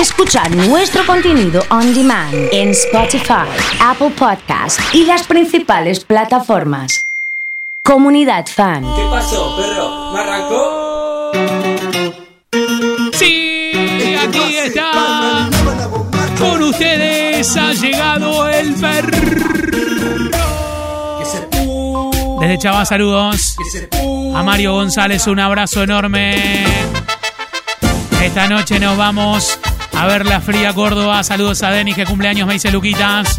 Escuchar nuestro contenido on demand en Spotify, Apple Podcast y las principales plataformas. Comunidad Fan. ¿Qué pasó, perro? ¿Me arrancó? Sí, aquí está. Con ustedes ha llegado el perro. Desde Chava, saludos. A Mario González, un abrazo enorme. Esta noche nos vamos a ver la fría Córdoba. Saludos a Denis, que cumpleaños me dice Luquitas.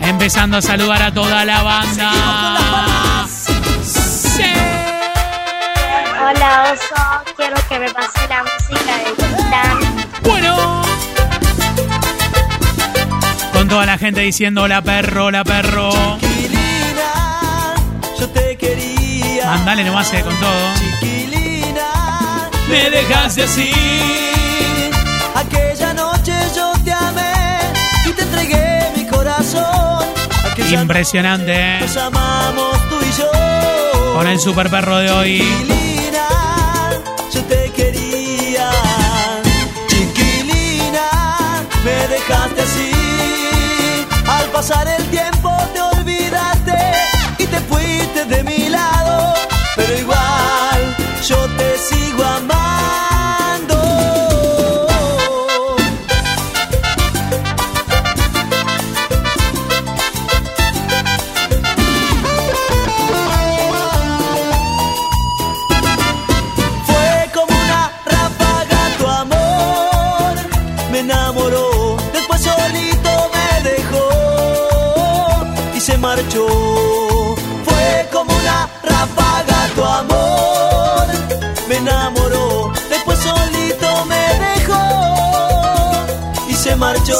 Empezando a saludar a toda la banda. Sí. Hola oso, quiero que me pase la música de Titán. Bueno. Con toda la gente diciendo hola perro, hola perro. Chiquilina, yo te quería. Mandale nomás eh, con todo. Chiquilina, Me dejaste así. Impresionante, eh. Con el super perro de hoy. Chiquilina, yo te quería. Chiquilina, me dejaste así. Al pasar el tiempo te olvidaste y te fuiste de mi lado. Pero igual yo te sigo amando.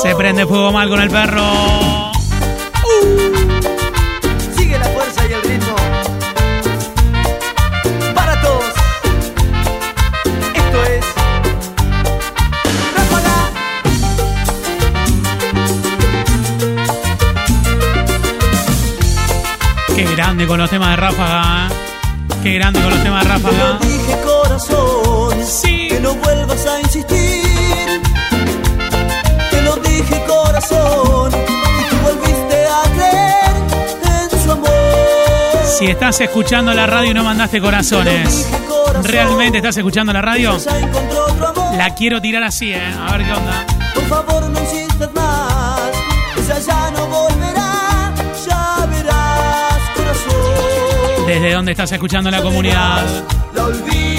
Se prende fuego mal con el perro. Sigue la fuerza y el ritmo. Para todos. Esto es. Ráfaga. Qué grande con los temas de Ráfaga. eh. Qué grande con los temas de Te lo Ráfaga. dije corazón. Sí. Que no vuelvas a insistir. Corazón. Y tú volviste a creer en su amor. Si estás escuchando la radio y no mandaste corazones, ¿realmente estás escuchando la radio? La quiero tirar así, ¿eh? A ver qué onda. Por favor no insistas más, esa ya no volverá, ya verás corazón. Desde dónde estás escuchando la comunidad. La.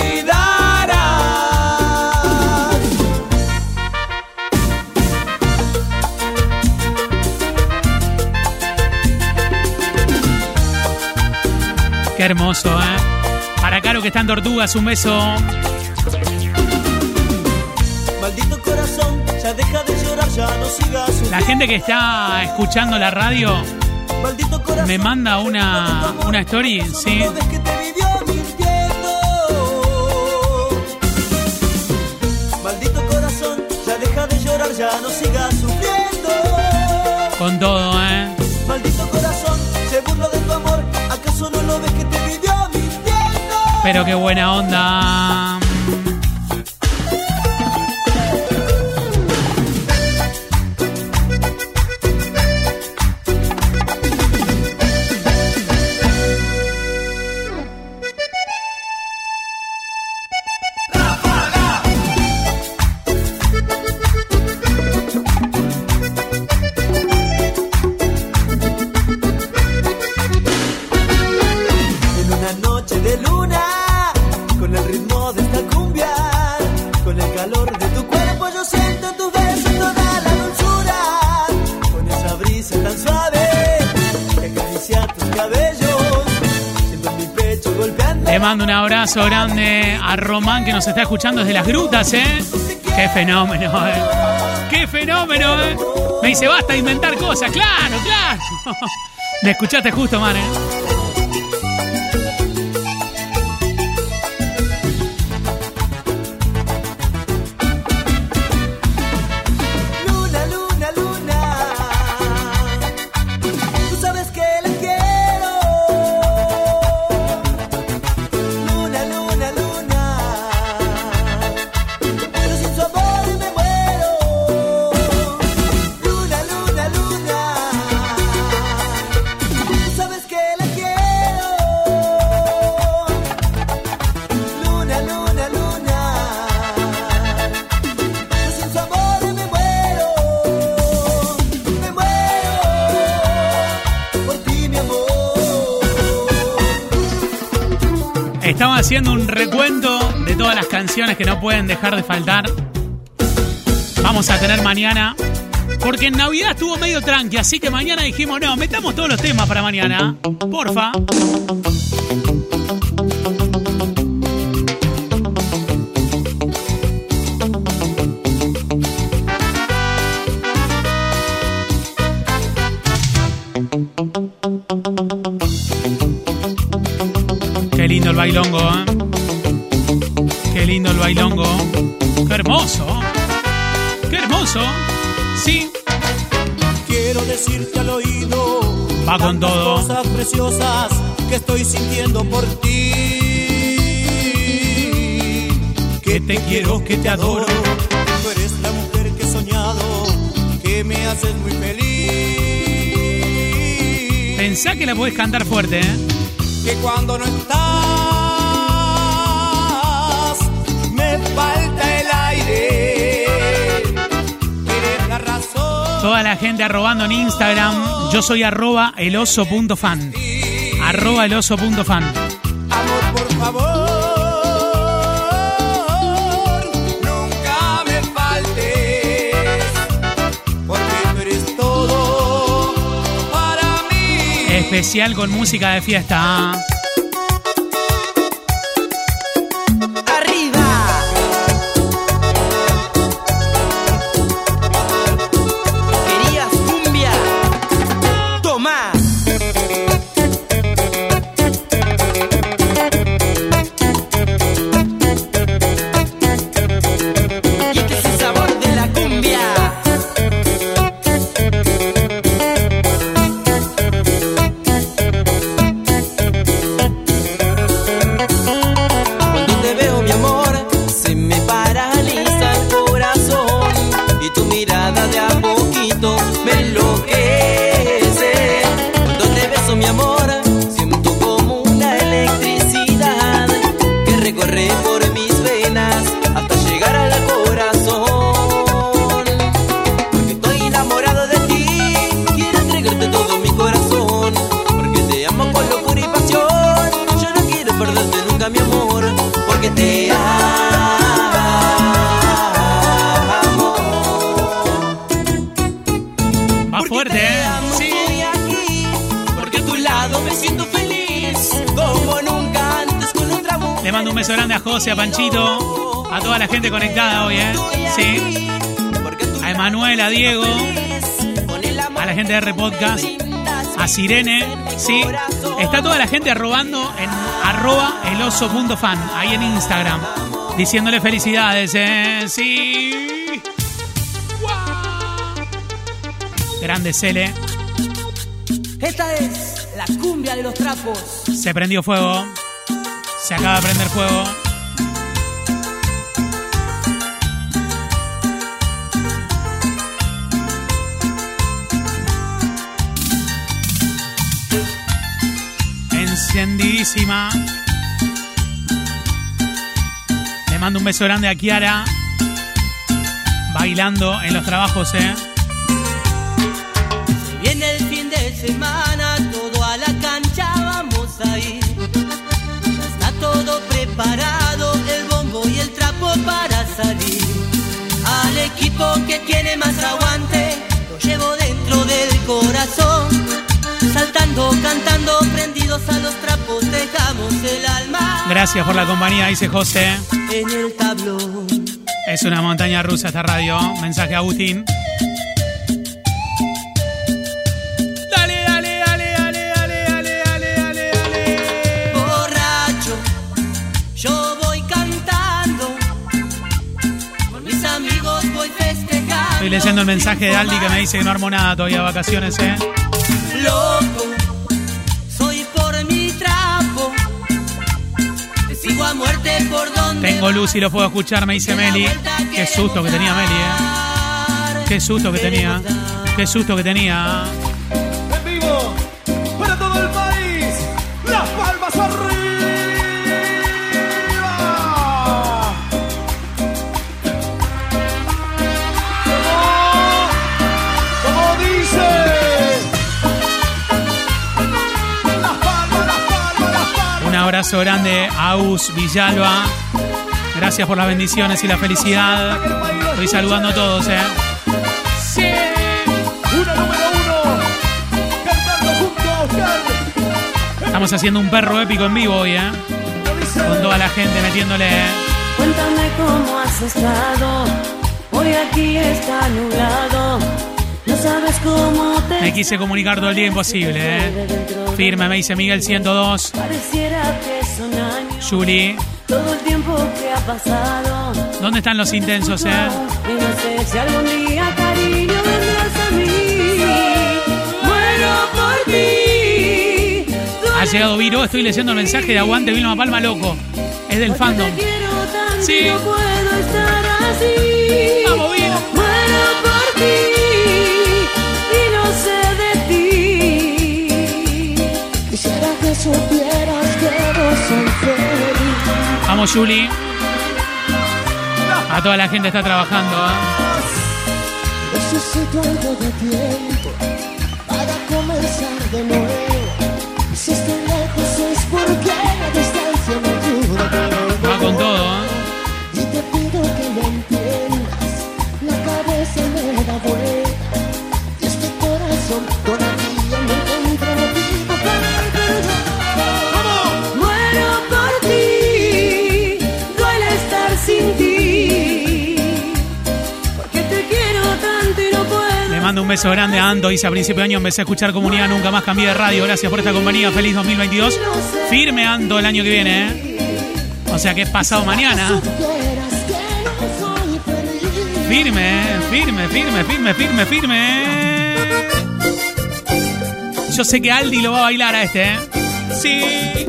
Qué hermoso, ¿eh? Para Caro que está en Tortugas, un beso. Maldito corazón, ya deja de llorar, ya no sigas sufriendo. La gente que está escuchando la radio me manda una, una story, sí. Pero qué buena onda. Abrazo grande a Román que nos está escuchando desde las grutas, ¿eh? Qué fenómeno, ¿eh? Qué fenómeno, ¿eh? Me dice, basta de inventar cosas. Claro, claro. Me escuchaste justo, man, ¿eh? Canciones que no pueden dejar de faltar. Vamos a tener mañana. Porque en Navidad estuvo medio tranqui, así que mañana dijimos, no, metamos todos los temas para mañana. Porfa. Qué lindo el bailongo, ¿eh? Bailongo. Qué hermoso. Qué hermoso. Sí, Quiero decirte al oído Va con todo. cosas preciosas que estoy sintiendo por ti. que te quiero, que te adoro. Tú eres la mujer que he soñado, que me haces muy feliz. Pensá que la podés cantar fuerte, ¿eh? que cuando no estás Toda la gente arrobando en Instagram. Yo soy arroba eloso.fan. Arroba eloso.fan. Amor, por favor, nunca me faltes, porque tú eres todo para mí. Especial con música de fiesta. José, a Panchito, a toda la gente conectada hoy, ¿eh? Sí. A Emanuel, a Diego, a la gente de Repodcast, a Sirene, sí. Está toda la gente arrobando en arroba eloso.fan, ahí en Instagram, diciéndole felicidades, ¿eh? Sí. Grande Cele, Esta es la cumbia de los trapos. se prendió fuego, se acaba de prender fuego. Encendidísima. Le mando un beso grande a Kiara. Bailando en los trabajos, ¿eh? Viene el fin de semana, Gracias por la compañía, dice José. en el tablón. Es una montaña rusa esta radio. Mensaje a Agustín. Dale, dale, dale, dale, dale, dale, dale, dale, dale. borracho, yo voy cantando, con mis amigos voy festejando. Estoy leyendo el mensaje de Aldi que me dice que no armó nada todavía de vacaciones, ¿eh? Loco, Tengo luz y lo puedo escuchar, me dice Meli. Qué susto que tenía Meli, ¿eh? Qué susto que tenía. Qué susto que tenía. En vivo, para todo el país, las palmas arriba. ¿Cómo? ¿Cómo dice? Las palmas, las palmas, las palmas. Abrazo grande a Aus Villalba. Gracias por las bendiciones y la felicidad. Estoy saludando a todos, ¿eh? Sí. Una número uno. Cantando junto a Oscar. Estamos haciendo un perro épico en vivo hoy, ¿eh? Con toda la gente metiéndole, ¿eh? Cuéntame cómo has estado. Hoy aquí está nublado. No sabes cómo te. Me quise comunicar todo el día imposible, ¿eh? Firme, me dice Miguel 102. Pareciera que son años. Juli, Todo el tiempo que ha pasado. ¿dónde están los intensos, eh? Y no sé si algún día, cariño, vendrás a mí. Muero por ti. Ha llegado Viro, estoy leyendo el mensaje de Aguante Vilma Palma Loco. Es del fandom. Te quiero tanto, Sí. no puedo estar así. Vamos, Viro. Muero por ti y no sé de ti. Quisiera que Vamos, Juli. A toda la gente está trabajando, ¿eh? Necesito algo de tiempo para comenzar de nuevo. Si estoy lejos es porque la distancia me ayuda. pero Va con todo, ¿eh? Y te pido que lo entiendas. La cabeza me da vuelta. Y este corazón un beso grande a Anto. Dice a principio de año empecé a escuchar comunidad, nunca más cambié de radio. Gracias por esta compañía. Feliz 2022. Firme Anto el año que viene, ¿eh? O sea que es pasado mañana. Firme, firme, firme, firme, firme, firme. Yo sé que Aldi lo va a bailar a este, ¿eh? Sí.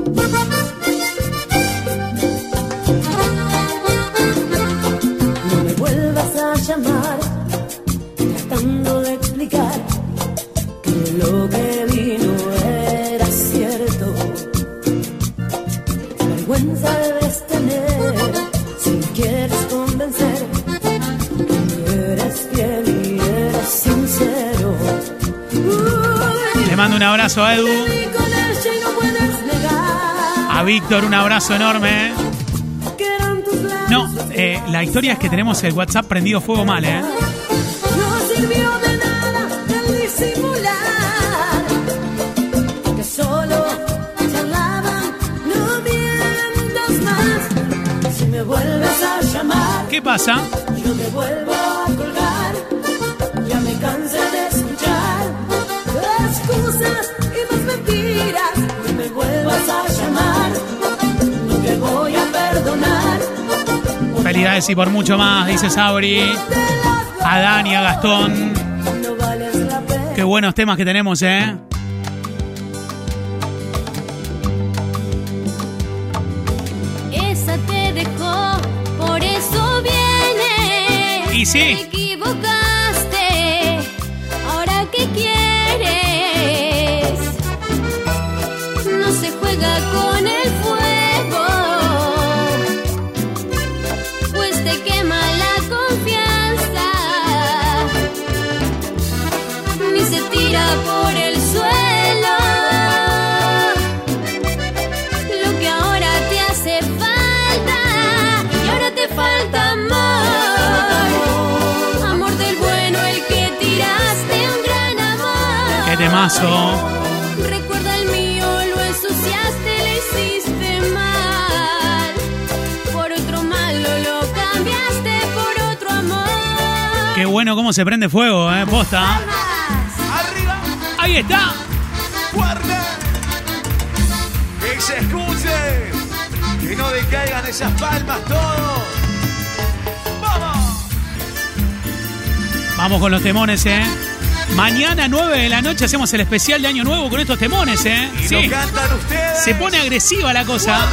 A Edu. Víctor, un abrazo enorme. ¿eh? No, eh, la historia es que tenemos el WhatsApp prendido fuego mal, ¿eh? No sirvió de nada el disimular Que solo charlaban, no mientas más Si me vuelves a llamar, ¿Qué pasa? yo te vuelvo Felicidades y por mucho más, dice Sabri. A Dani, a Gastón. Qué buenos temas que tenemos, ¿eh? Esa te dejó, por eso viene. Y sí. Temazo. recuerda el mío lo ensuciaste le hiciste mal por otro malo lo cambiaste por otro amor Qué bueno cómo se prende fuego, ¿eh? Posta. Arriba, Ahí está. fuerte. Que se escuche. Que no decaigan esas palmas todos. ¡Vamos! Vamos con los temones, ¿eh? Mañana 9 de la noche hacemos el especial de Año Nuevo con estos temones, ¿eh? Y Sí. lo cantan ustedes. Se pone agresiva la cosa.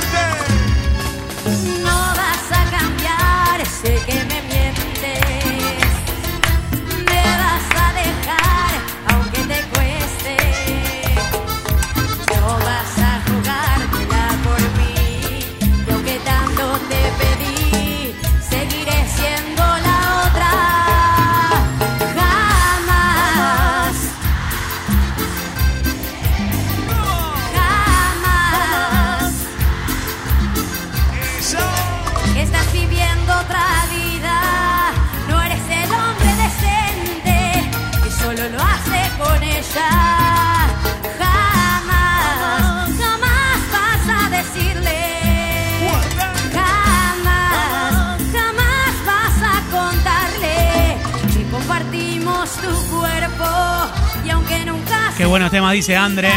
Dice Andre.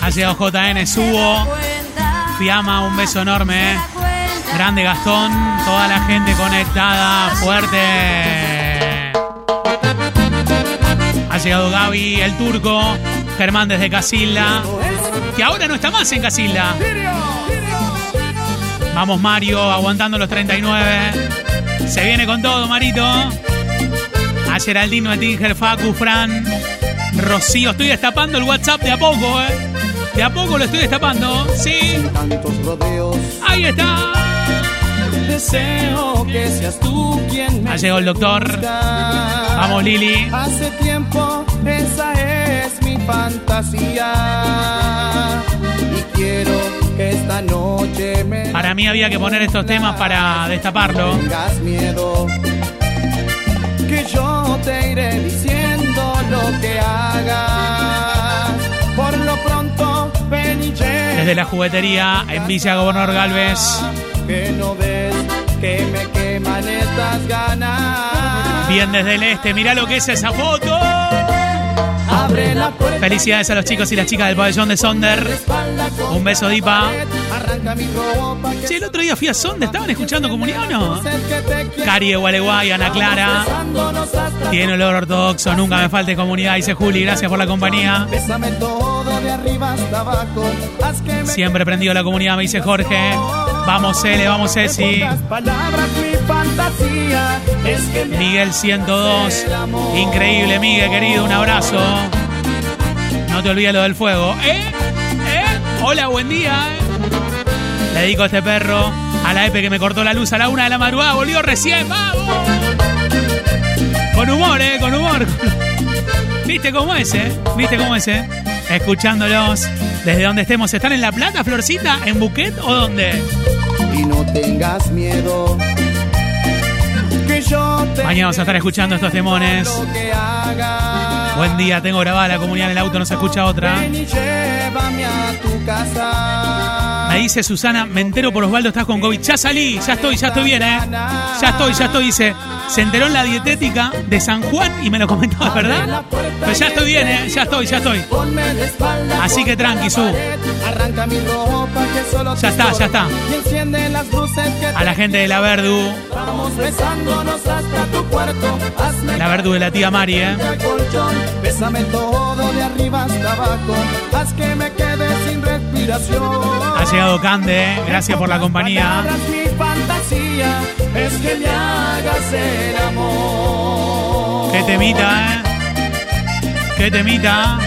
Ha llegado JN Subo. Fiamma, un beso enorme. Grande Gastón, toda la gente conectada, fuerte. Ha llegado Gaby, el turco, Germán desde Casilda, que ahora no está más en Casilda. Vamos Mario, aguantando los 39. Se viene con todo, Marito. A Geraldino, Etinger, Facu, Fran, Rocío. Estoy destapando el WhatsApp de a poco, ¿eh? De a poco lo estoy destapando. Sí. Tantos rodeos, Ahí está. deseo que seas tú quien me Ha llegado el doctor. Vamos, Lili. Hace tiempo esa es mi fantasía y quiero que esta noche me Para mí había que poner estos temas para destaparlo. tengas miedo que yo te iré diciendo lo que hagas por lo pronto ven y Desde la juguetería en Villa Gobernador Galvez. que no ves que me queman estas ganas Bien desde el este. Mirá lo que es esa foto. Abre la puerta Felicidades a los chicos y las chicas del pabellón de Sonder. Un beso, Dipa. Che, el otro día fui a Sonder. ¿Estaban escuchando comunidad o no? Cari de Gualeguay, Ana Clara. Tiene olor ortodoxo. Nunca me falte comunidad. Dice Juli. Gracias por la compañía. Siempre prendido la comunidad, me dice Jorge. Vamos, Ele, vamos, Ceci. Miguel 102. Increíble, Miguel, querido. Un abrazo. No te olvides lo del fuego. ¿Eh? ¿Eh? Hola, buen día. ¿eh? Le dedico a este perro, a la Epe que me cortó la luz a la una de la madrugada. Volvió recién, vamos. Con humor, ¿eh? Con humor. ¿Viste cómo es, eh? ¿Viste cómo es, eh? Escuchándolos desde donde estemos. ¿Están en La Plata, Florcita? ¿En Buquet o dónde? Y no tengas miedo que yo te Mañana vamos a estar escuchando estos temones. Buen día, tengo grabada la comunidad en el auto, no se escucha otra. Ven y llévame a tu casa Me dice Susana, me entero por Osvaldo, estás con COVID. Ya salí, ya estoy, ya estoy bien, ¿eh? Ya estoy, ya estoy, dice. Se enteró en la dietética de San Juan y me lo comentó, ¿es verdad? Ya estoy bien, ¿eh? Ya estoy, ya estoy. Así que tranqui, Su. Ya está, ya está. A la gente de la Verdu, la Verdu de la tía Mari, ¿eh? Ha llegado Cande, ¿eh? Gracias por la compañía. Es que. Qué temita, ¿eh? Qué temita.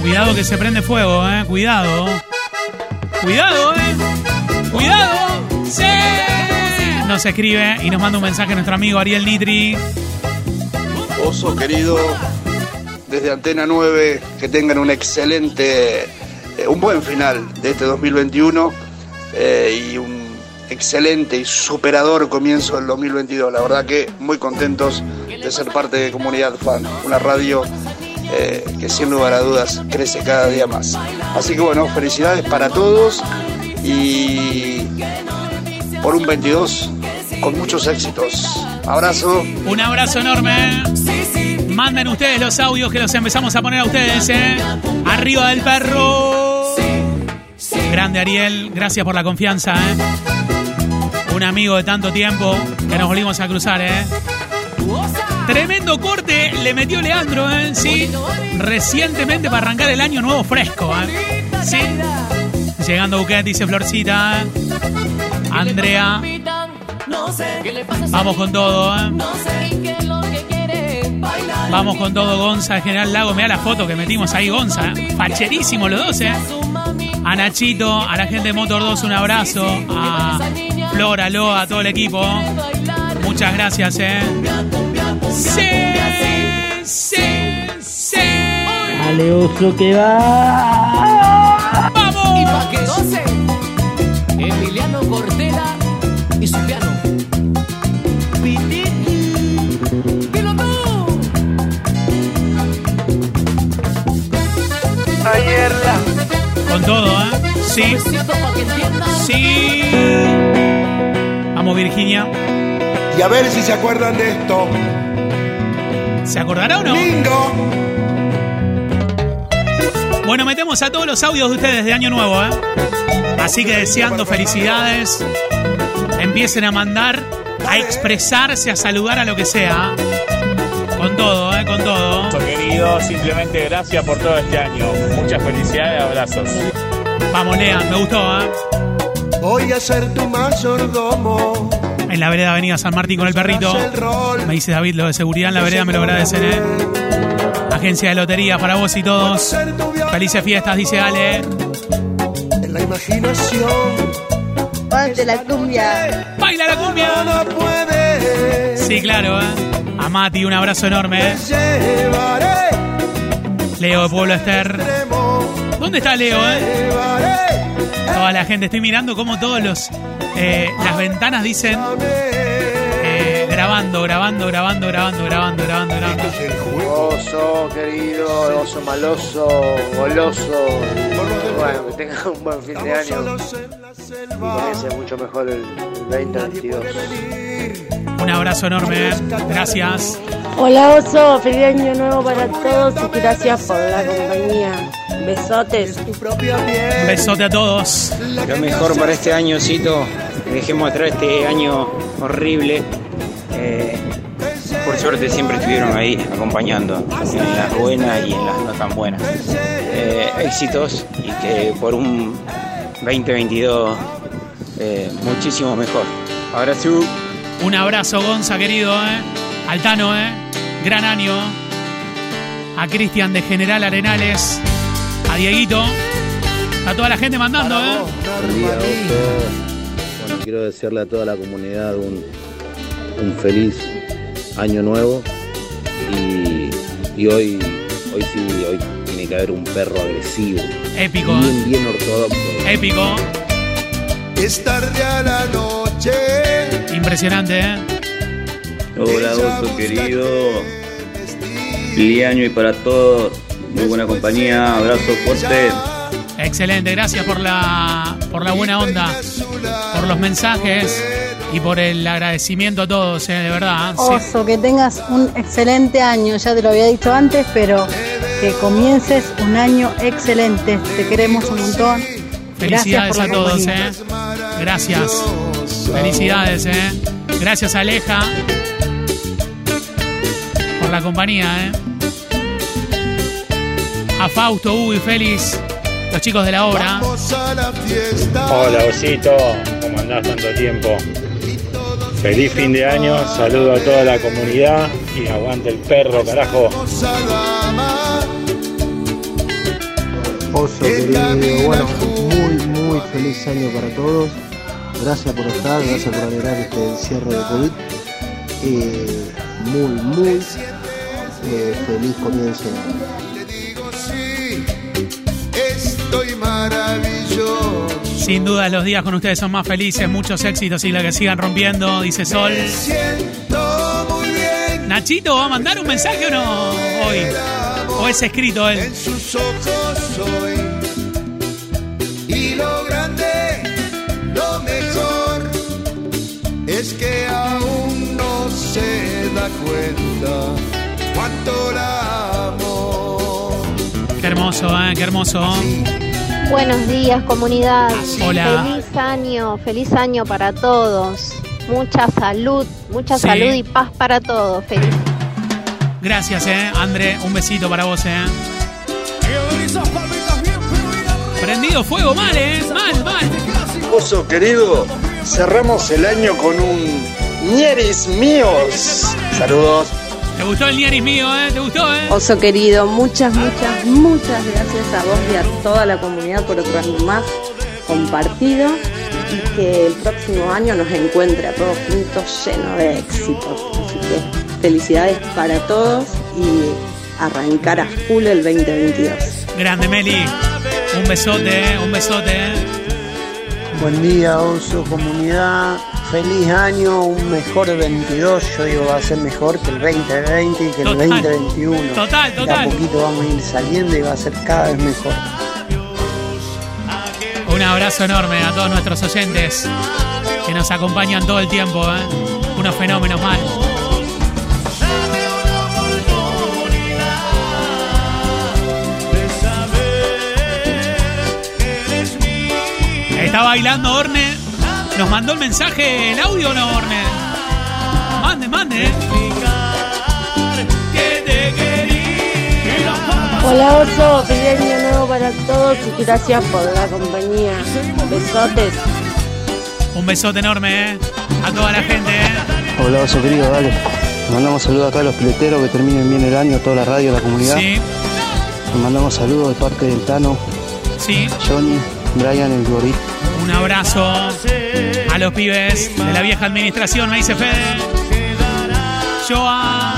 Cuidado que se prende fuego, ¿eh? Cuidado. Cuidado, ¿eh? Cuidado. ¡Sí! Nos escribe y nos manda un mensaje nuestro amigo Ariel Nitri. Oso querido, desde Antena 9, que tengan un excelente, eh, un buen final de este 2021 eh, y un excelente y superador comienzo del 2022. La verdad que muy contentos de ser parte de Comunidad Fan, una radio eh, que sin lugar a dudas crece cada día más. Así que bueno, felicidades para todos y por un 22 con muchos éxitos. Abrazo. Un abrazo enorme. Manden ustedes los audios que los empezamos a poner a ustedes, ¿eh? Arriba del perro. Grande Ariel, gracias por la confianza, ¿eh? Un amigo de tanto tiempo que nos volvimos a cruzar, ¿eh? Tremendo corte le metió Leandro, ¿eh? Sí. Recientemente para arrancar el año nuevo fresco, ¿eh? Sí. Llegando Buquet, dice Florcita. ¿eh? Andrea. Vamos con todo, ¿eh? Vamos con todo, Gonza, General Lago. Mira la foto que metimos ahí, Gonza. ¿eh? Facherísimo los dos, ¿eh? A Nachito, a la gente de Motor 2, un abrazo. A Flora, Loa, a todo el equipo. Muchas gracias, eh. Sí, sí, sí. Dale, oso que va. Vamos. Y pa' que 12. Emiliano Cortela y su piano. Con todo, ¿eh? Sí. Sí. Vamos, Virginia. Y a ver si se acuerdan de esto. ¿Se acordará o no? Bingo. Bueno, metemos a todos los audios de ustedes de Año Nuevo, ¿eh? Así que deseando felicidades. Empiecen a mandar, a expresarse, a saludar a lo que sea. Con todo, ¿eh? Con todo. Querido, simplemente gracias por todo este año. Muchas felicidades, abrazos. Vamos, Lean, me gustó, ¿eh? Voy a ser tu mayordomo. En la vereda Avenida San Martín con el perrito. Me dice David lo de seguridad en la vereda, me lo agradecen, ¿eh? Agencia de lotería para vos y todos. Felices fiestas, dice Ale. En la imaginación. Ponte la cumbia. ¡Baila la cumbia! No puede. Sí, claro, ¿eh? A Mati, un abrazo enorme, ¿eh? Leo de Pueblo Ester. ¿Dónde está Leo, eh? Toda la gente, estoy mirando cómo todos los eh, las ventanas dicen eh, grabando, grabando, grabando, grabando, grabando, grabando, grabando. Oso, querido, oso maloso, goloso. Bueno, que tenga un buen fin de año. Y comience mucho mejor el 2022. Un abrazo enorme, ¿eh? Gracias. Hola Oso, feliz año nuevo para todos y gracias por la compañía. Besotes. Un besote a todos. Lo mejor para este añocito, dejemos atrás este año horrible. Eh, por suerte siempre estuvieron ahí acompañando, en las buenas y en las no tan buenas. Eh, éxitos y que por un 2022 eh, muchísimo mejor. Abrazo. Un abrazo, Gonza, querido, ¿eh? Altano, ¿eh? Gran año. A Cristian de General Arenales. A Dieguito. A toda la gente mandando, ¿eh? Quiero desearle a toda la comunidad un, un feliz año nuevo. Y, y hoy, hoy sí, hoy tiene que haber un perro agresivo. Épico, Bien, bien ortodoxo. Épico. Es tarde a la noche. Impresionante, ¿eh? Hola, oso querido. Feliz año y para todos. Muy buena compañía. Abrazo fuerte. Excelente, gracias por la, por la buena onda, por los mensajes y por el agradecimiento a todos, ¿eh? de verdad. ¿eh? Sí. Oso, que tengas un excelente año, ya te lo había dicho antes, pero que comiences un año excelente. Te queremos un montón. Felicidades por a todos. ¿eh? Gracias. Felicidades, ¿eh? Gracias, Aleja, por la compañía, ¿eh? A Fausto, Hugo y Félix, los chicos de la obra. Hola, Osito. ¿Cómo andás tanto tiempo? Feliz fin de año. Saludo a toda la comunidad y aguante el perro, carajo. Oso querido, bueno, muy, muy feliz año para todos. Gracias por estar, gracias por alegrar este encierro de COVID. Eh, muy, muy eh, feliz comienzo. Maravilloso. Sin duda los días con ustedes son más felices, muchos éxitos y la que sigan rompiendo, dice Sol. Siento muy bien. Nachito, ¿va a mandar un mensaje o no hoy? ¿O es escrito él? En sus ojos soy. Y lo grande, lo mejor, es que aún no se da cuenta cuánto la amo. Qué hermoso, ¿eh? Qué hermoso. Buenos días, comunidad. Hola. Feliz año, feliz año para todos. Mucha salud, mucha Sí. salud y paz para todos. Feliz. Gracias, ¿eh? André, un besito para vos, ¿eh? Prendido fuego mal, ¿eh? Mal, mal. Oso querido, cerramos el año con un ñeris míos. Saludos. ¿Te gustó el Nieris mío, eh? ¿Te gustó, eh? Oso querido, muchas, muchas, muchas gracias a vos y a toda la comunidad por otro año más compartido y que el próximo año nos encuentre a todos juntos lleno de éxitos. Así que felicidades para todos y arrancar a full el 2022. Grande, Meli. Un besote, ¿eh? Un besote, ¿eh? Buen día, Oso Comunidad. Feliz año, un mejor 22. Yo digo, va a ser mejor que el 2020 y que el Total. 2021. Total, De a total. poquito vamos a ir saliendo y va a ser cada vez mejor. Un abrazo enorme a todos nuestros oyentes que nos acompañan todo el tiempo, ¿eh? Unos fenómenos mal. Está bailando Orne. ¿Nos mandó el mensaje el audio o no, Orne? Mande, mande. ¿eh? Hola Oso, feliz año nuevo para todos y gracias por la compañía. Besotes. Un besote enorme, ¿eh? A toda la gente, ¿eh? Hola, oso querido, dale. Le mandamos saludos acá a los pileteros que terminen bien el año, a toda la radio, a la comunidad. Sí, mandamos saludos de parte del Tano, sí. Johnny, Brian, el Gorito. Un abrazo a los pibes de la vieja administración, me dice Fede. Joa.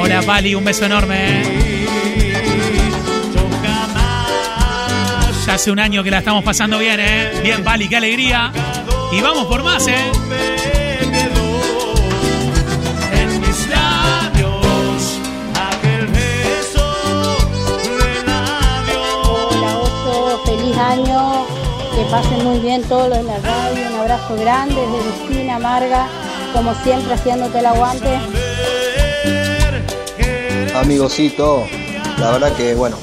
Hola Pali, un beso enorme. ¿eh? Ya hace un año que la estamos pasando bien, ¿eh? Bien, Pali, qué alegría. Y vamos por más, ¿eh? Año, que pasen muy bien todos los de la radio, un abrazo grande desde Cristina Marga, como siempre haciéndote el aguante. Amigosito, la verdad que bueno,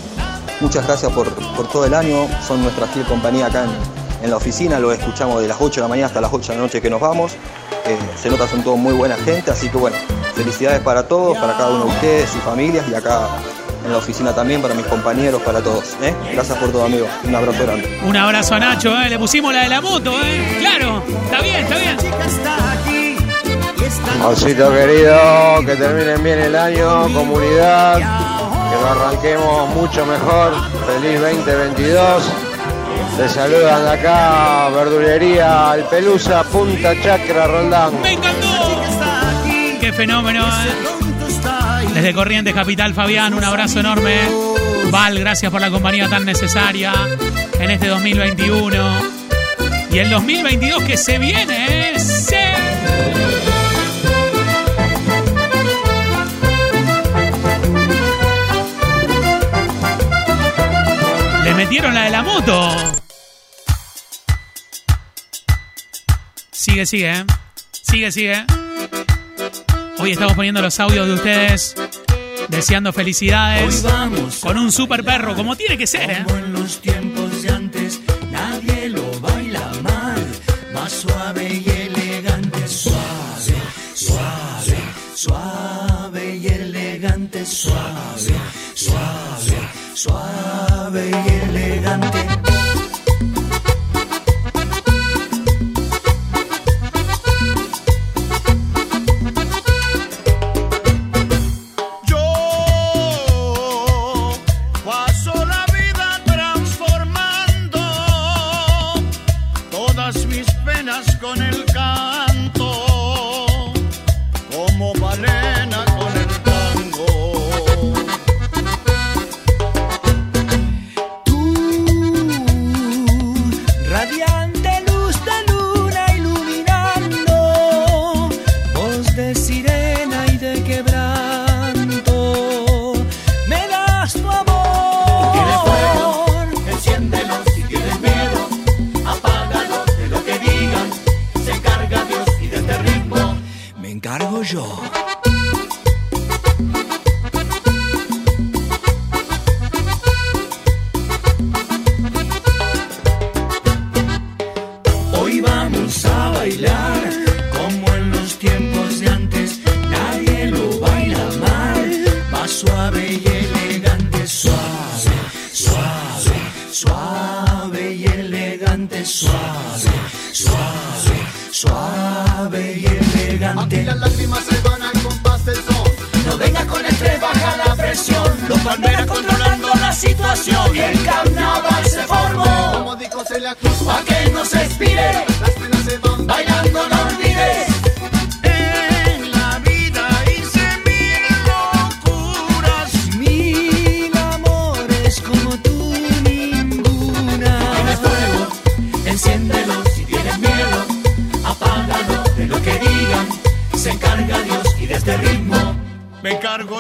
muchas gracias por, por todo el año, son nuestra fiel compañía acá en, en la oficina, lo escuchamos de las 8 de la mañana hasta las 8 de la noche que nos vamos, Eh, se nota son todos muy buena gente, así que bueno, felicidades para todos, para cada uno de ustedes, sus familias y acá en la oficina también, para mis compañeros, para todos. ¿eh? Gracias por todo amigos, un abrazo grande. Un abrazo a Nacho, ¿eh? Le pusimos la de la moto, ¿eh? Claro, está bien, está bien. Osito querido, que terminen bien el año, comunidad, que lo arranquemos mucho mejor. Feliz 2022. Te saludan de acá, verdulería El Pelusa, Punta Chacra, Roldán. ¡Me encantó! ¡Qué fenómeno! ¿eh? Desde Corrientes Capital, Fabián, un abrazo enorme. Val, gracias por la compañía tan necesaria en este 2021. Y el 2022 que se viene, ¿eh? ¡Sí! Le metieron la de la moto. Sigue, sigue, ¿eh? Sigue, sigue. Hoy estamos poniendo los audios de ustedes. Deseando felicidades. Hoy vamos Con un super perro, como tiene que ser, ¿eh? En los tiempos de antes, nadie lo baila mal. Más suave y elegante, suave, suave, suave y elegante, suave, suave, suave y elegante.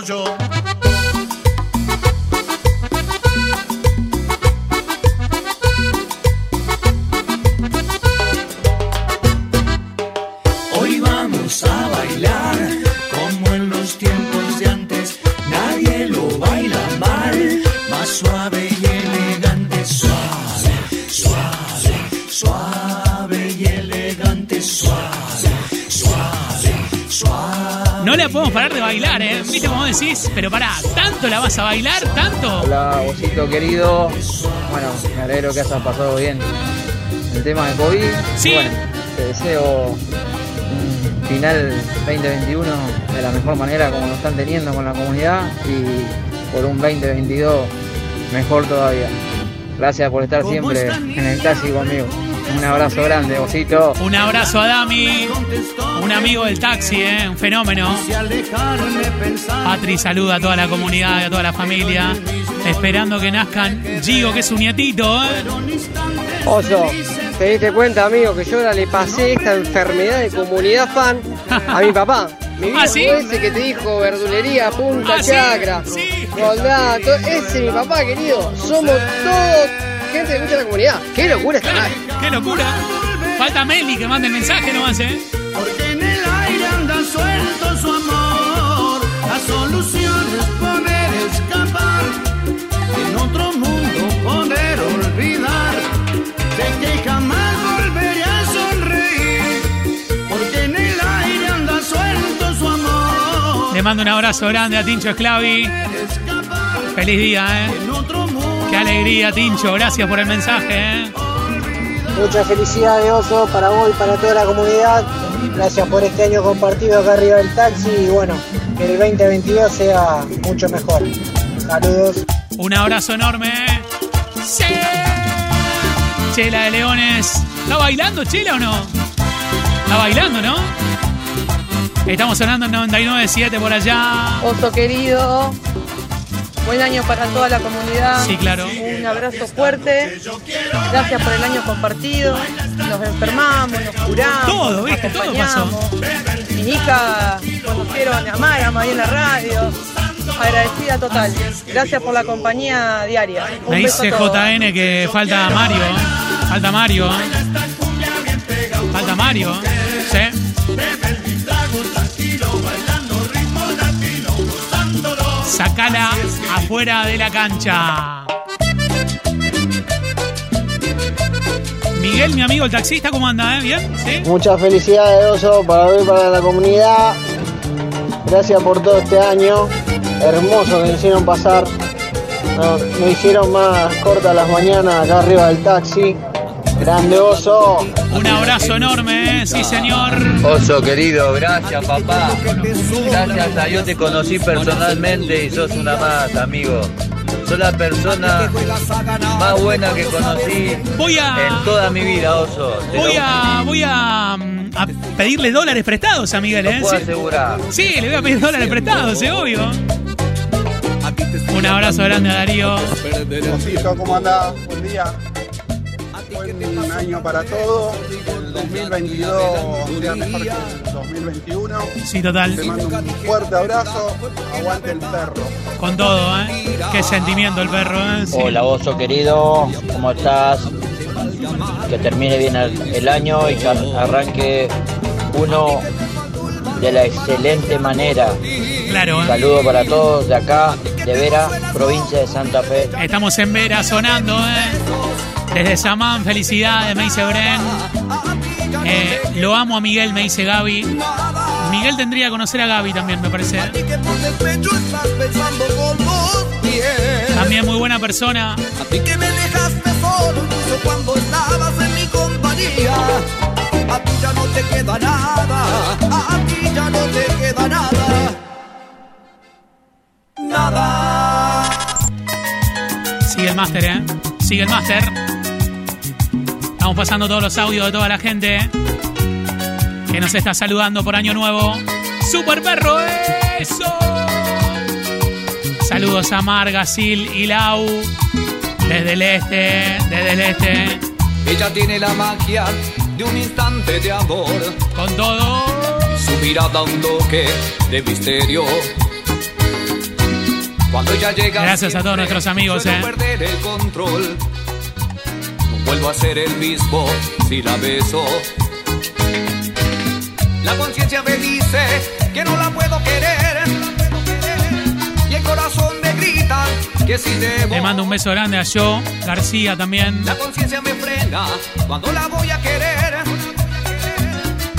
Yo. Vas a bailar? ¿Tanto? Hola, osito querido. Bueno, me alegro que hayas pasado bien el tema de COVID. Sí. Bueno, te deseo un final 2021 de la mejor manera como lo están teniendo con la comunidad y por un 2022 mejor todavía. Gracias por estar siempre en el taxi conmigo. Un abrazo grande, osito. Un abrazo a Dami, un amigo del taxi, ¿eh? un fenómeno. Patri saluda a toda la comunidad y a toda la familia, esperando que nazcan Gio, que es su nietito. ¿eh? Oso, te diste cuenta, amigo, que yo ahora le pasé esta enfermedad de comunidad fan a mi papá. Mi viejo ¿Ah, sí? ese que te dijo verdulería, punta ¿Ah, sí? chacra, todo- ese es mi papá, querido. Somos todos gente de mucha la comunidad. ¡Qué locura madre! ¡Qué locura! Falta Meli que mande el mensaje nomás, ¿eh? Suelto su amor. La solución es poder escapar. En otro mundo poder olvidar. De que jamás volveré a sonreír. Porque en el aire anda suelto su amor. Le mando un abrazo grande a Tincho Esclavi. Feliz día, ¿eh? Qué alegría, Tincho. Gracias por el mensaje, ¿eh? Mucha felicidad de oso para vos y para toda la comunidad. Gracias por este año compartido acá arriba del taxi y bueno, que el 2022 sea mucho mejor. Saludos. Un abrazo enorme. ¿eh? ¡Sí! Chela de Leones. ¿Está bailando Chela o no? Está bailando, ¿no? Estamos sonando en 99.7 por allá. Oso querido, buen año para toda la comunidad. Sí, claro. Un abrazo fuerte. Gracias por el año compartido. Nos enfermamos, nos curamos. Todo, ¿viste? Todo pasó. Mi hija conocieron a Márama ahí en la radio. Agradecida total. Gracias por la compañía diaria. Un Me dice. JN que falta Mario. ¿eh? Falta Mario. ¿eh? Falta Mario. ¿eh? Sí. Sacala afuera de la cancha. Miguel, mi amigo el taxista, ¿cómo anda? eh? ¿Bien? ¿Sí? Muchas felicidades, Oso, para y para la comunidad. Gracias por todo este año. Hermoso que me hicieron pasar. Me hicieron más cortas las mañanas acá arriba del taxi. Grande Oso. Un abrazo enorme, ¿eh? sí señor. Oso querido, gracias papá. Gracias a Dios te conocí personalmente y sos una más, amigo. Sos la persona más buena que conocí Voy a- en toda mi vida, Oso. Te Voy lo- a, voy a, mm, a pedirle dólares prestados a Miguel, ¿eh? Lo puedo Sí. asegurar. Sí, le voy a pedir dólares prestados, es obvio. Un abrazo grande a Darío. Osito, ¿cómo andás? Buen día. Buen año para todos. El 2022 sea mejor que el 2021. Sí, total. Te mando un fuerte abrazo. Aguante el perro. Con todo, ¿eh? Qué sentimiento el perro, ¿eh? Sí. Hola, oso querido, ¿cómo estás? Que termine bien el, el año y que ar- arranque uno de la excelente manera. Claro, ¿eh? Saludo para todos de acá, de Vera, provincia de Santa Fe. Estamos en Vera sonando, ¿eh? Desde Samán, felicidades, me dice Bren. Eh, lo amo a Miguel, me dice Gaby. Miguel tendría que conocer a Gaby también, me parece. ¿eh? También muy buena persona. A ti que me dejaste solo incluso cuando estabas en mi compañía. A ti ya no te queda nada. A ti ya no te queda nada. Nada. Sigue el máster, ¿eh? Sigue el máster. Estamos pasando todos los audios de toda la gente que nos está saludando por Año Nuevo. ¡Super perro! ¡Eso! Saludos a Marga, Sil y Lau. Desde el este, desde el este. Ella tiene la magia de un instante de amor. Con todo. Su mirada un toque de misterio. Cuando ella llega. Gracias a todos nuestros amigos, eh. perder el control. Vuelvo a ser el mismo si la beso. La conciencia me dice que no la puedo querer. Y el corazón me grita que si debo. Le mando un beso grande a Yo, García también. La conciencia me frena cuando la voy a querer.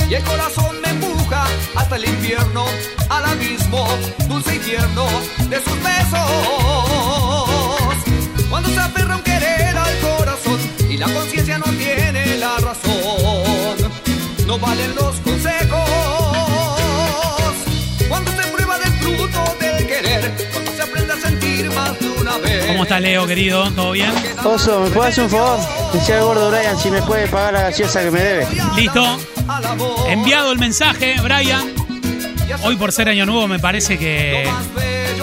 Y el corazón me empuja hasta el infierno, al abismo dulce y tierno de sus besos. Y la conciencia no tiene la razón, no valen los consejos. Cuando se prueba del fruto del querer, cuando se aprende a sentir más de una vez. ¿Cómo está Leo, querido? ¿Todo bien? Oso, ¿me puedes hacer un favor? Decía al gordo Brian si me puede pagar la gaseosa que me debe. Listo. Enviado el mensaje, Brian. Hoy por ser año nuevo me parece que.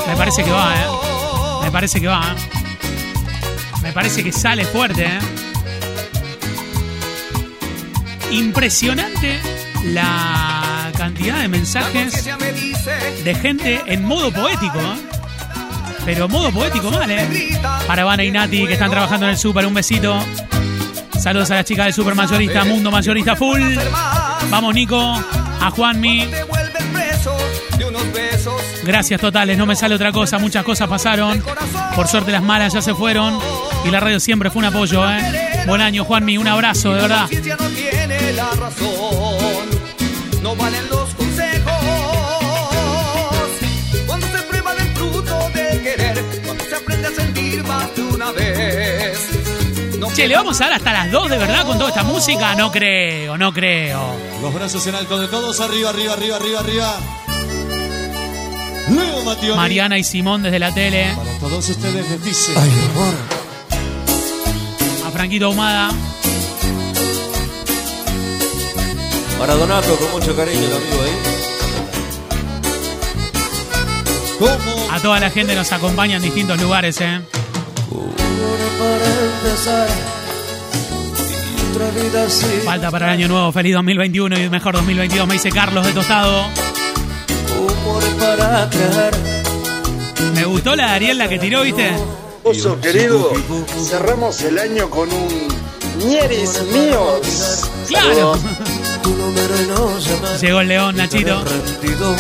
Me parece que va, ¿eh? Me parece que va. ¿eh? Me parece que sale fuerte, ¿eh? Impresionante la cantidad de mensajes de gente en modo poético, ¿eh? Pero modo poético mal, ¿eh? Para Vana y Nati que están trabajando en el super, un besito. Saludos a las chicas del super mayorista, Mundo Mayorista Full. Vamos, Nico. A Juanmi. Gracias totales, no me sale otra cosa, muchas cosas pasaron. Por suerte las malas ya se fueron. Y la radio siempre fue un apoyo, ¿eh? Buen año, Juanmi, un abrazo, de verdad. no tiene la razón, no valen los consejos. Cuando se prueba del fruto del querer, cuando se aprende a sentir más de una vez. Che, ¿le vamos a dar hasta las 2 de verdad con toda esta música? No creo, no creo. Los brazos en alto de todos, arriba, arriba, arriba, arriba, arriba. Leo Mationi. Mariana y Simón desde la tele. Para todos ustedes les dice. A Franquito Ahumada. Para Donato, con mucho cariño, el amigo ahí. A toda la gente nos acompaña en distintos lugares, ¿eh? Falta para el año nuevo. Feliz 2021 y mejor 2022. Me dice Carlos de Tostado. Me gustó la de Ariel, la que tiró, ¿viste? Oso querido, cerramos el año con un ñeris míos. Claro. Llegó el león, Nachito. Rendido.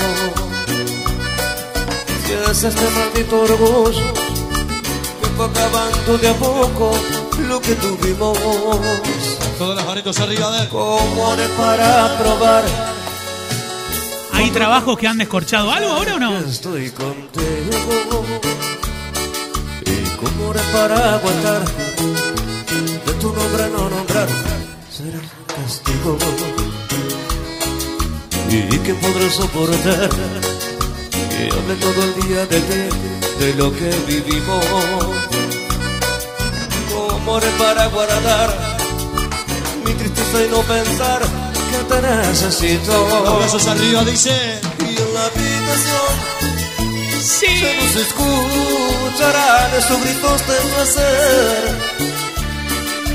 Si es este maldito orgullo que fue acabando de a poco lo que tuvimos. Todas las manitos arriba de él. ¿Cómo haré para probar? ¿Hay trabajos que han descorchado algo ahora o no? Estoy contigo. ¿Y cómo haré para aguantar? De tu nombre no nombrar. Será el castigo. ¿Y qué podré soportar? Que hable todo el día de ti, de lo que vivimos. ¿Cómo haré para guardar mi tristeza y no pensar que te necesito? Los brazos arriba, dice. Y en la habitación sí. se nos escucharán esos gritos de placer.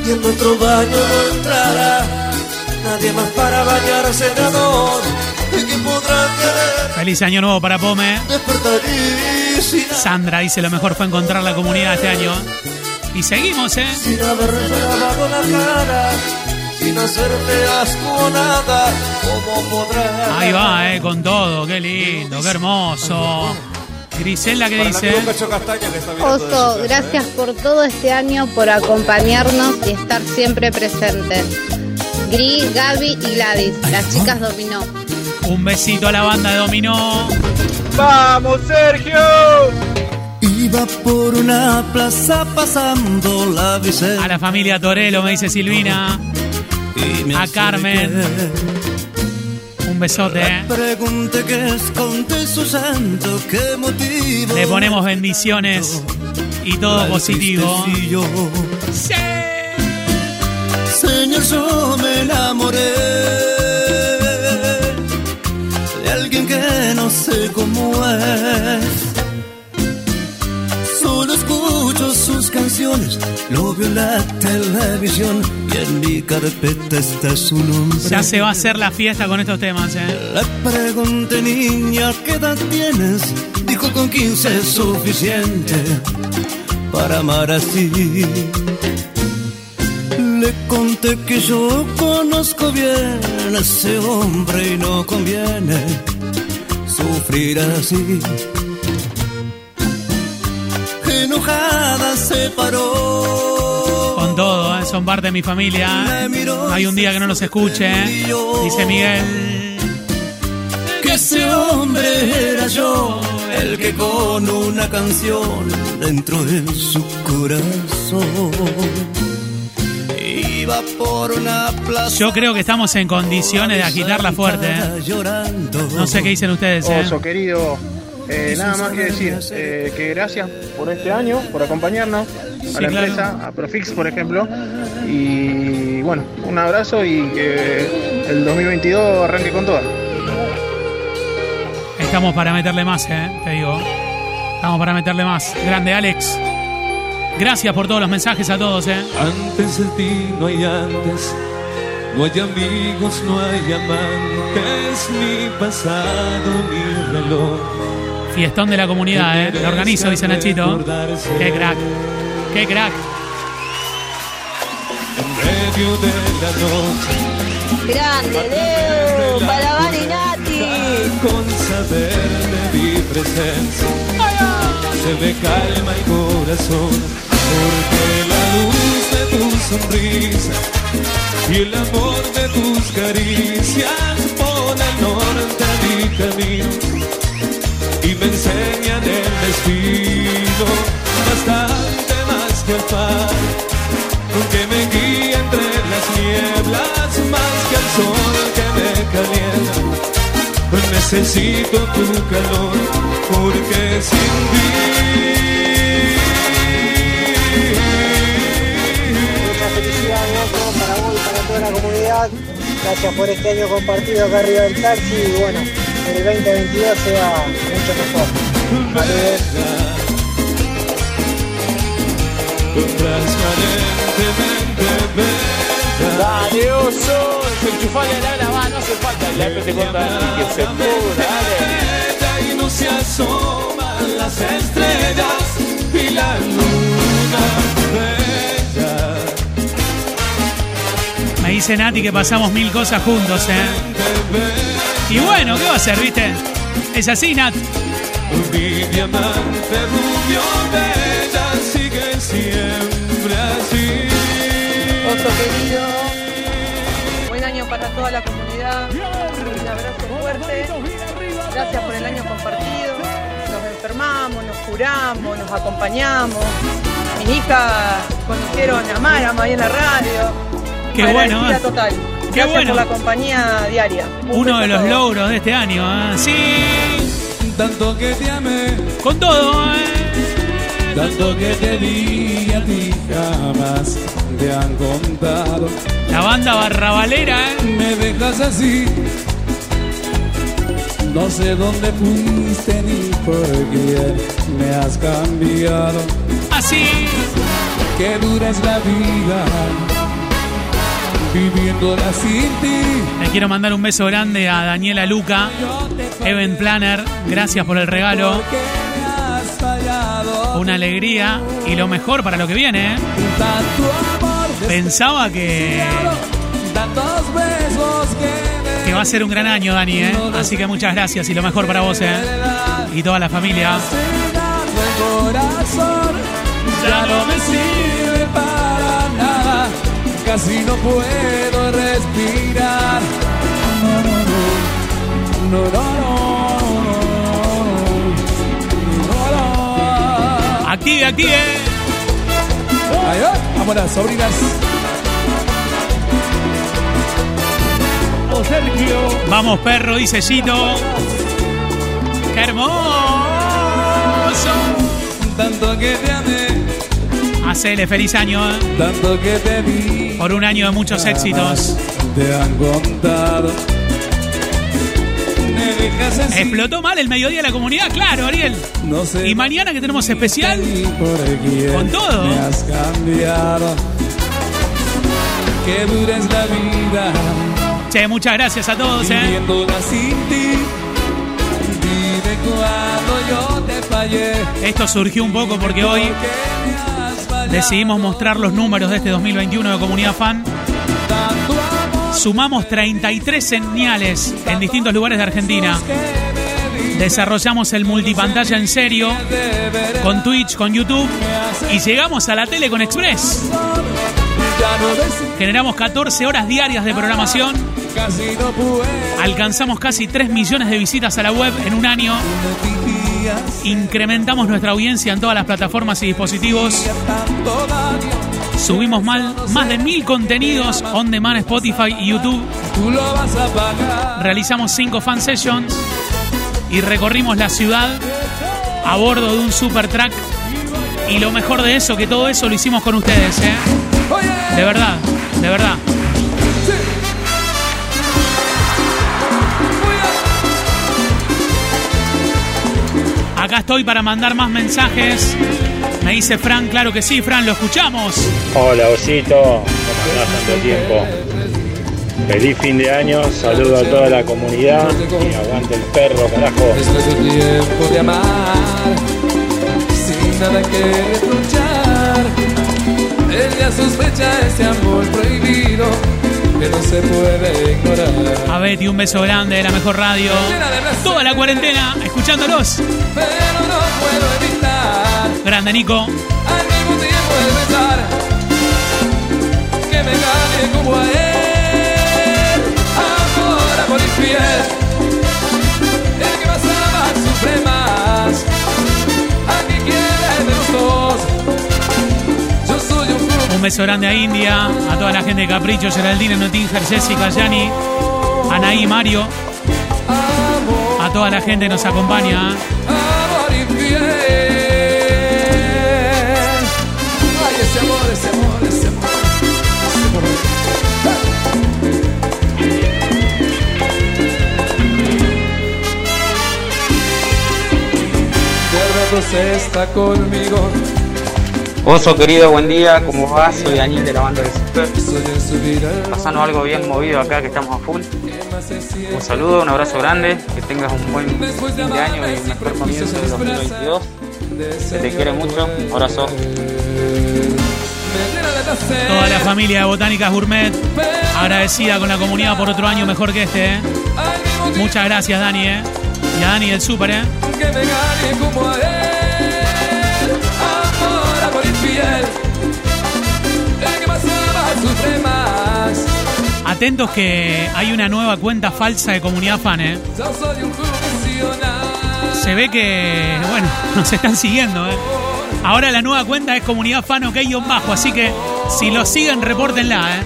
Y en nuestro baño no entrará nadie más para bañarse de amor. ¿Y que podrá querer Feliz año nuevo para Pome. Sandra dice lo mejor fue encontrar la comunidad este año. Y seguimos, ¿eh? sin haberme lavado la cara? Sin hacerte asco nada, ¿cómo podrá? Ahí va, ¿eh? Con todo. Qué lindo, qué hermoso. Grisela, ¿qué dice? Oso, gracias por todo este año, por acompañarnos y estar siempre presentes. Gris, Gaby y Gladys, las chicas dominó. Un besito a la banda de Dominó. ¡Vamos, Sergio! Iba por una plaza pasando la visera. A la familia Torelo, me dice Silvina. A Carmen. Un besote. ¿eh? Pregunte qué esconde su santo, qué motivo. Le ponemos bendiciones y todo positivo. Sí. Señor, yo me enamoré de alguien que no sé cómo es. Canciones Lo vio en la televisión y en mi carpeta está su nombre. Ya se va a hacer la fiesta con estos temas, ¿eh? Le pregunté, niña, ¿qué edad tienes? Dijo con 15 es suficiente para amar así. Le conté que yo conozco bien a ese hombre y no conviene sufrir así. Enojada se paró. Con todo, ¿eh? son parte de mi familia. No hay un día que no los escuche, ¿eh? Dice Miguel. Que ese hombre era yo, el que con una canción dentro de su corazón iba por una plaza. Yo creo que estamos en condiciones de agitarla fuerte, ¿eh? No sé qué dicen ustedes, ¿eh? Oso querido, eh, nada más que decir eh, que gracias por este año, por acompañarnos a la claro. empresa, a Profix por ejemplo. Y bueno, un abrazo y que el 2022 arranque con toda. Estamos para meterle más, ¿eh? Te digo. Estamos para meterle más. Grande, Alex. Gracias por todos los mensajes a todos, ¿eh? Antes de ti no hay antes, no hay amigos, no hay amantes, ni pasado ni reloj. Fiestón de la comunidad, ¿eh? Lo organizo, dice Nachito. Qué crack. Qué crack. En medio de la noche, Grande, Leo, para Vani Nati. con saber de mi presencia, se me calma el corazón, porque la luz de tu sonrisa y el amor de tus caricias pone norte a mi camino y me enseñan el destino. Bastante más que el faro que me guía entre las nieblas más que el sol que me calienta. Necesito tu calor porque sin Muchas felicidades, para vos y para toda la comunidad. Gracias por este año compartido acá arriba del taxi y bueno, el 2022 sea mucho mejor. Saludos. Dale, oso, enchufale a la lava, no hace falta el MP te corta y que se pudra, dale. Y no se asoman las estrellas y la luna bella. Me dice Nati que pasamos mil cosas juntos, ¿eh? Y bueno, ¿qué va a hacer, viste? Es así, Nat. Mi diamante rubio bella sigue siempre así. Oso querido, buen año para toda la comunidad, un abrazo fuerte, gracias por el año compartido, nos enfermamos, nos curamos, nos acompañamos, mis hijas conocieron a Mara ahí en la radio, Qué bueno, Agradecida total, Qué gracias bueno. por la compañía diaria. Un Uno de los logros de este año, ¿eh? Sí. Tanto que te amé, Con todo, ¿eh? tanto que te di a ti jamás te han contado. La banda barrabalera, ¿eh? Me dejas así. No sé dónde fuiste ni por quién me has cambiado. Así. Qué dura es la vida. Viviéndola sin ti. Le quiero mandar un beso grande a Daniela Luca, Even Planner. Gracias por el regalo. Una alegría y lo mejor para lo que viene, ¿eh? Pensaba que, que va a ser un gran año, Dani, ¿eh? Así que muchas gracias y lo mejor para vos, ¿eh? Y toda la familia. ya no me. Casi no puedo respirar. No, no, no, no, no, no, no, no. Active, active. Ahí va, vamos las sobrinas. Oh, Sergio. Vamos, perro, dice Gito. ¡Qué hermoso! Tanto que te amé, Hacele feliz año, ¿eh? tanto que te vi. Por un año de muchos éxitos. Te han contado. Explotó mal el mediodía de la comunidad, claro, Ariel. No sé Y mañana que tenemos especial. Con todo. Me has cambiado. Que dura es la vida. Che, muchas gracias a todos, eh. Viviéndola sin ti. Dime cuando yo te fallé. Esto surgió un poco porque hoy decidimos mostrar los números de este 2021 de Comunidad Fan. Sumamos 33 señales en distintos lugares de Argentina. Desarrollamos el multipantalla en serio con Twitch, con YouTube y llegamos a la tele con Express. Generamos 14 horas diarias de programación. Alcanzamos casi 3 millones de visitas a la web en un año. Incrementamos nuestra audiencia en todas las plataformas y dispositivos. Subimos mal, más de mil contenidos on demand Spotify y YouTube. Realizamos 5 fan sessions y recorrimos la ciudad a bordo de un super track. Y lo mejor de eso, que todo eso lo hicimos con ustedes, ¿eh? De verdad, de verdad. Acá estoy para mandar más mensajes. Me dice Fran, claro que sí, Fran, lo escuchamos. Hola Osito, ¿cómo andás tanto tiempo? Feliz fin de año, saludo a toda la comunidad y aguante el perro, carajo. Este es el tiempo de amar. Sin nada que reprochar. Ella sospecha ese amor prohibido que no se puede ignorar. A Betty, un beso grande de la mejor radio. Toda la cuarentena, escuchándolos. Pero no puedo evitar Grande Nico. al mismo tiempo el pensar que me gane como a él. Ahora por infiel, un beso grande a India, a toda la gente de Capricho, Geraldine, Notinger, Jessica, Yani, Anaí, Mario. A toda la gente que nos acompaña. está conmigo. Oso querido, buen día, ¿cómo vas? Soy Daniel de la banda de Super. Pasando algo bien movido acá, que estamos a full. Un saludo, un abrazo grande, que tengas un buen año y un mejor comienzo de 2022. Se te quiere mucho, abrazo. Toda la familia de Botánicas Gourmet, agradecida con la comunidad por otro año mejor que este. ¿eh? Muchas gracias, Dani. ¿eh? Y a Dani del Super. ¿eh? Atentos que hay una nueva cuenta falsa de comunidad fan. ¿eh? Se ve que, bueno, nos están siguiendo. ¿eh? Ahora la nueva cuenta es comunidad fan ok-bajo, así que si lo siguen, repórtenla. ¿eh?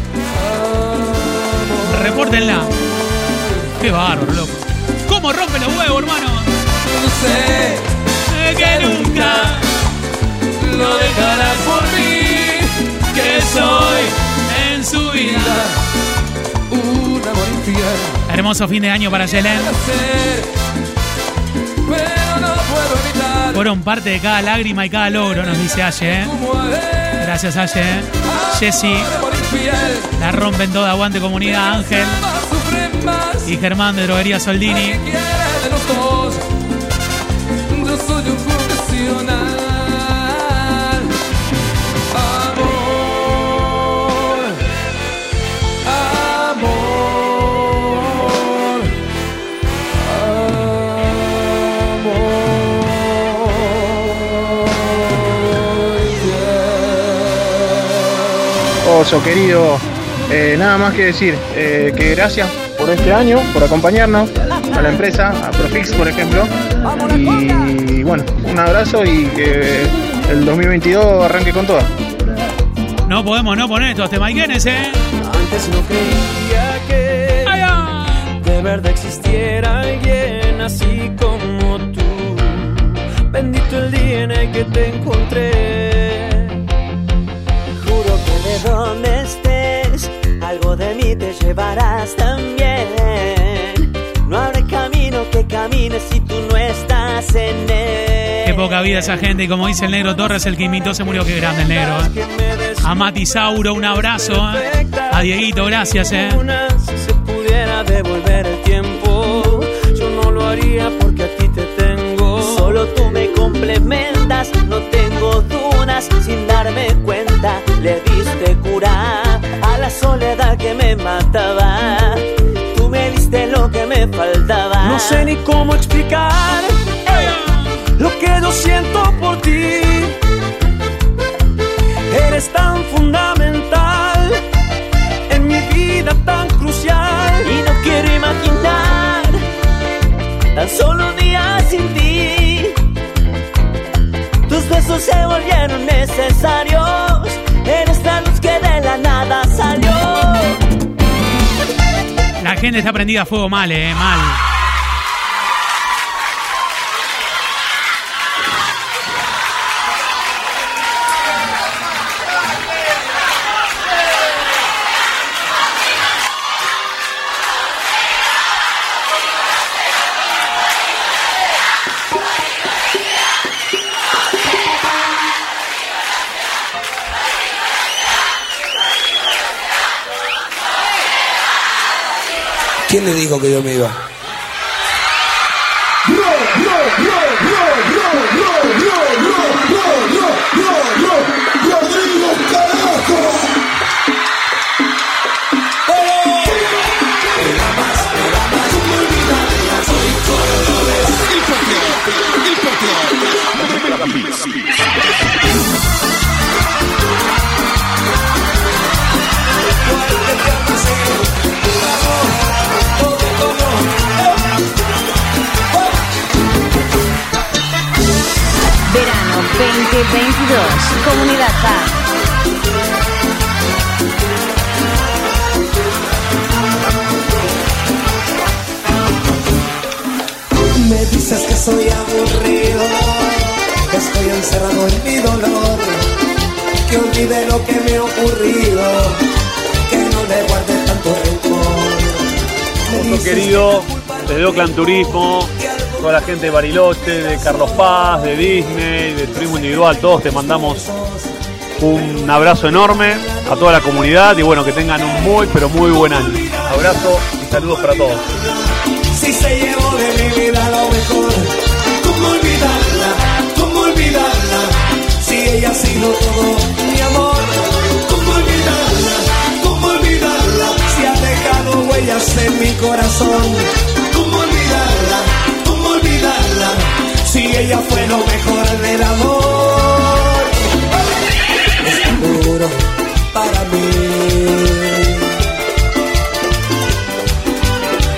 Repórtenla. Qué bárbaro, loco. ¿Cómo rompe los huevos, hermano? No sé Eh, que nunca lo dejarás por mí. que soy en su vida. Hermoso fin de año para evitar. Fueron parte de cada lágrima y cada logro, nos dice Aye. ¿eh? Gracias, Aye. ¿eh? Jessy, la rompen toda, aguante comunidad, Ángel y Germán de Droguería Soldini. Querido, eh, nada más que decir eh, que gracias por este año, por acompañarnos a la empresa, a Profix por ejemplo. Y bueno, un abrazo y que el 2022 arranque con toda. No podemos no poner estos temaiquenes, ¿eh? Antes no creía que de verdad existiera alguien así como tú. Bendito el día en el que te encontré donde estés, algo de mí te llevarás también. No habrá camino que camines si tú no estás en él. Qué poca vida esa gente, y como dice el negro Torres, el que imitó se murió, qué grande el negro. ¿eh? A Matisauro, un abrazo. ¿eh? A Dieguito, gracias. ¿eh? Si se pudiera devolver el tiempo, yo no lo haría porque a ti te tengo. Solo tú me complementas, no tengo dudas sin darme cuenta le diste cura a la soledad que me mataba. Tú me diste lo que me faltaba. No sé ni cómo explicar lo que yo siento por ti. Eres tan fundamental en mi vida tan crucial. Y no quiero imaginar tan solo un día sin ti. Tus besos se volvieron necesarios. Gente está prendida a fuego mal, ¿eh? Mal. ¿Quién le dijo que yo me iba? 2022. Comunidad A. Me dices que soy aburrido, que estoy encerrado en mi dolor, que olvide lo que me ha ocurrido, que no le guarde tanto rencor. Querido, desde Oakland Turismo, toda la gente de Bariloche, de Carlos Paz, de Disney, de Turismo Individual, todos te mandamos un abrazo enorme a toda la comunidad y bueno, que tengan un muy, pero muy buen año. Abrazo y saludos para todos. Si se llevó de mi vida lo mejor, ¿cómo olvidarla? ¿Cómo olvidarla? Si ella ha sido todo mi amor, ¿cómo olvidarla? ¿Cómo olvidarla? Si ha dejado huellas en mi corazón, Ella fue lo mejor del amor, es para mí.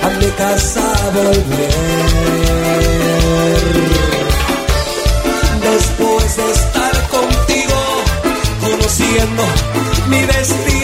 a mi casa volver. Después de estar contigo, conociendo mi destino,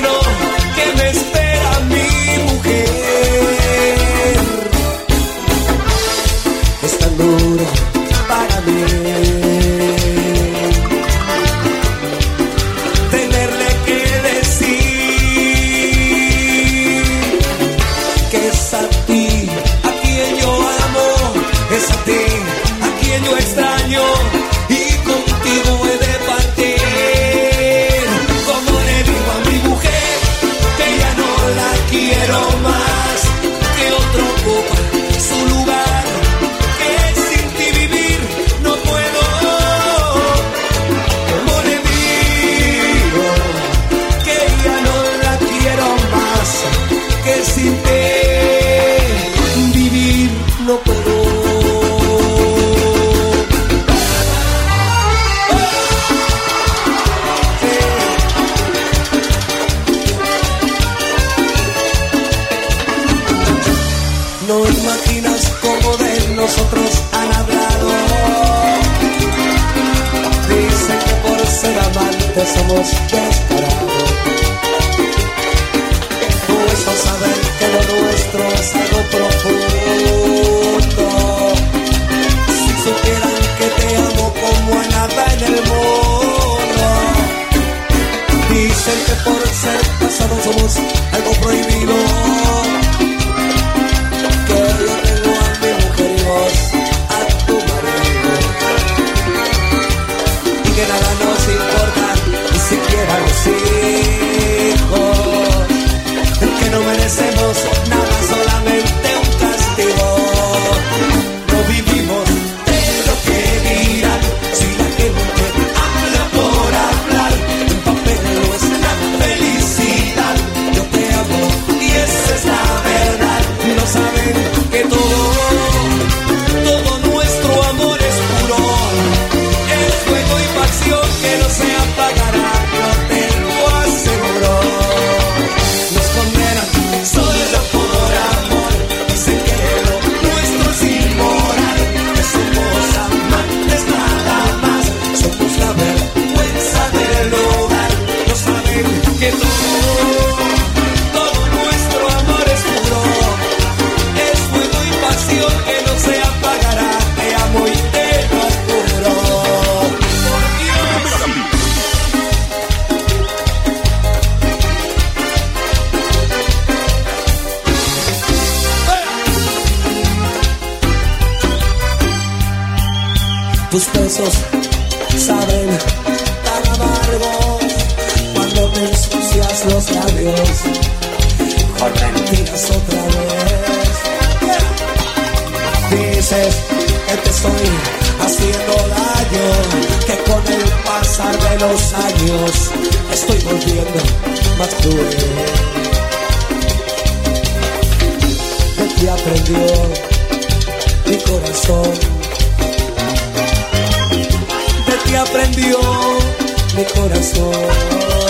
amantes somos descarados. Más cruel. De ti aprendió mi corazón. De ti aprendió mi corazón.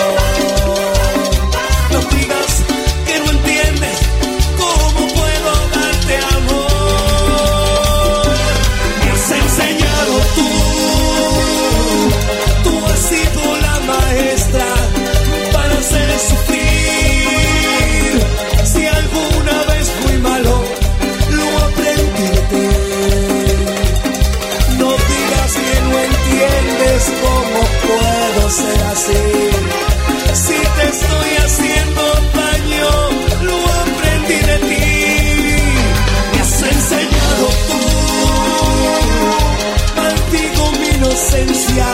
Ser así. Si te estoy haciendo daño, lo aprendí de ti. Me has enseñado tú, maldigo mi inocencia,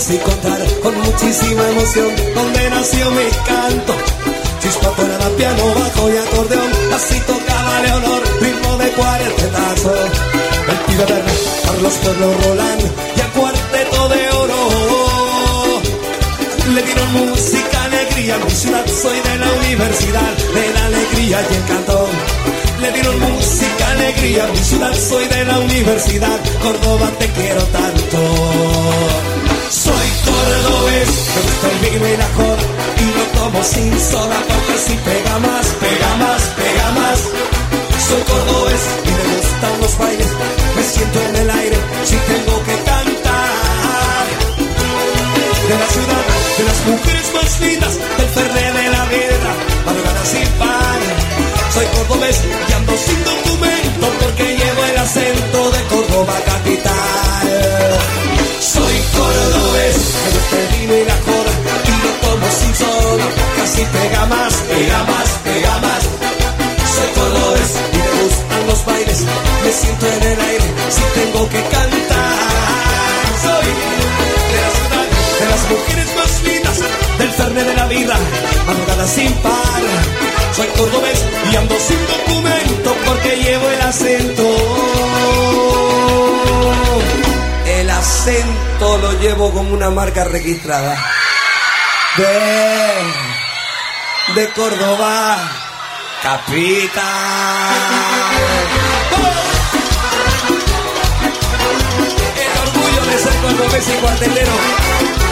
así contar con muchísima emoción dónde nació mi canto. Chispa, tonada, piano, bajo y acordeón, así tocaba Leonor, ritmo de cuartetazo. El pibe Bernal, Carlos Pueblo Roland y a cuarteto de oro. Le dieron música, alegría, mi ciudad, soy de la universidad, de la alegría y el cantón. Le dieron música, alegría, mi ciudad, soy de la universidad, Córdoba te quiero tanto. Cordobés, me gusta el vino y la joda, y lo tomo sin soda, porque si pega más, pega más, pega más. Soy cordobés y me gustan los bailes, me siento en el aire, si tengo que cantar de la ciudad, de las mujeres más lindas, del ferre de la vida, madrugada sin par. Soy cordobés y ando sin documento porque llevo el acento de Córdoba capital. Pega más, pega más, pega más. Soy cordobés y me gustan los bailes, me siento en el aire si tengo que cantar. Soy de la ciudad, de las mujeres más lindas, del ferme de la vida, madrugada sin par. Soy cordobés y ando sin documento porque llevo el acento. El acento lo llevo como una marca registrada. De, de Córdoba, capital. El orgullo de ser cordobés y cuartelero.